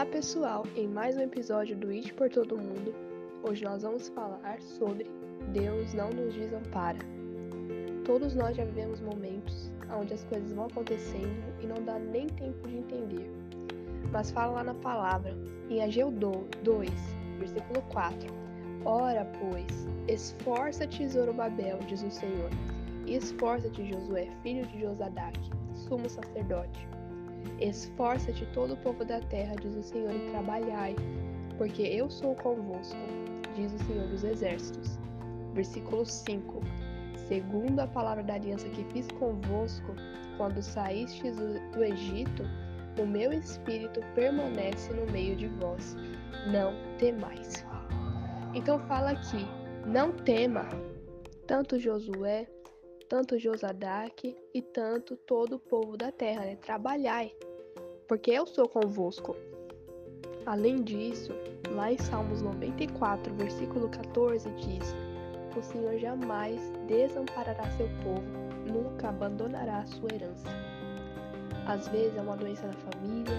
Olá pessoal, em mais um episódio do It por Todo Mundo, hoje nós vamos falar sobre Deus não nos desampara. Todos nós já vivemos momentos onde as coisas vão acontecendo e não dá nem tempo de entender. Mas fala lá na palavra, em Ageu 2, versículo 4. Ora, pois, esforça-te, Zorobabel, diz o Senhor, e esforça-te, Josué, filho de Josadaque, sumo sacerdote Esforça-te todo o povo da terra, diz o Senhor, e trabalhai, porque eu sou convosco, diz o Senhor dos Exércitos. Versículo 5. Segundo a palavra da aliança que fiz convosco, quando saístes do Egito, o meu espírito permanece no meio de vós. Não temais. Então fala aqui, não tema. Tanto Josué tanto Josadaque e tanto todo o povo da terra, né? Trabalhai, porque eu sou convosco. Além disso, lá em Salmos 94, versículo 14, diz: O Senhor jamais desamparará seu povo, nunca abandonará a sua herança. Às vezes é uma doença na família,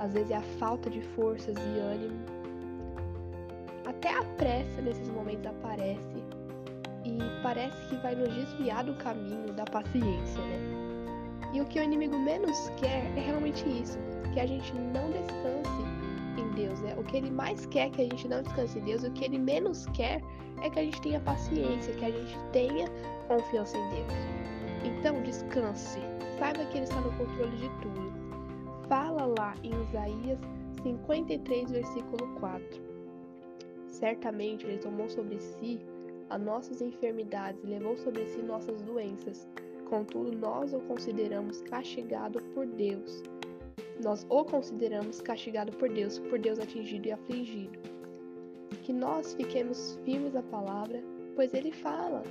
às vezes é a falta de forças e ânimo. Até a pressa nesses momentos aparece e parece que vai nos desviar do caminho da paciência, né? E o que o inimigo menos quer é realmente isso, que a gente não descanse em Deus, né? O que ele mais quer é que a gente não descanse em Deus, o que ele menos quer é que a gente tenha paciência, que a gente tenha confiança em Deus. Então, descanse. Saiba que ele está no controle de tudo. Fala lá em Isaías 53, versículo 4. Certamente ele tomou sobre si as nossas enfermidades e levou sobre si nossas doenças. Contudo, nós o consideramos castigado por Deus. Nós o consideramos castigado por Deus, por Deus atingido e afligido. Que nós fiquemos firmes à palavra, pois ele fala.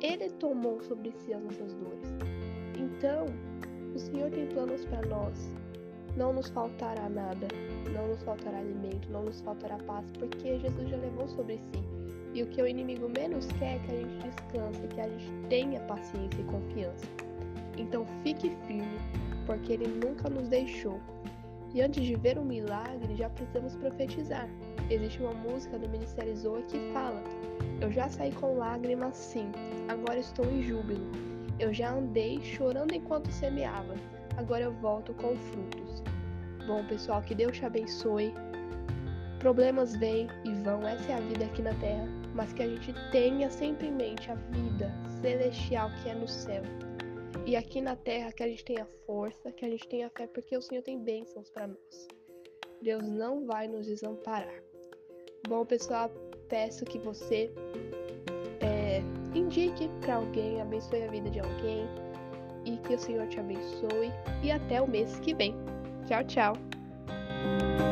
Ele tomou sobre si as nossas dores. Então, o Senhor tem planos para nós. Não nos faltará nada, não nos faltará alimento, não nos faltará paz, porque Jesus já levou sobre si e o que o inimigo menos quer é que a gente descanse, que a gente tenha paciência e confiança. Então fique firme, porque ele nunca nos deixou. E antes de ver um milagre, já precisamos profetizar. Existe uma música do Ministério Zoa que fala: Eu já saí com lágrimas, sim, agora estou em júbilo. Eu já andei chorando enquanto semeava, agora eu volto com frutos. Bom, pessoal, que Deus te abençoe. Problemas vêm e vão, essa é a vida aqui na Terra, mas que a gente tenha sempre em mente a vida celestial que é no céu. E aqui na Terra que a gente tenha força, que a gente tenha fé, porque o Senhor tem bênçãos para nós. Deus não vai nos desamparar. Bom, pessoal, peço que você é, indique para alguém, abençoe a vida de alguém e que o Senhor te abençoe. E até o mês que vem. Tchau, tchau.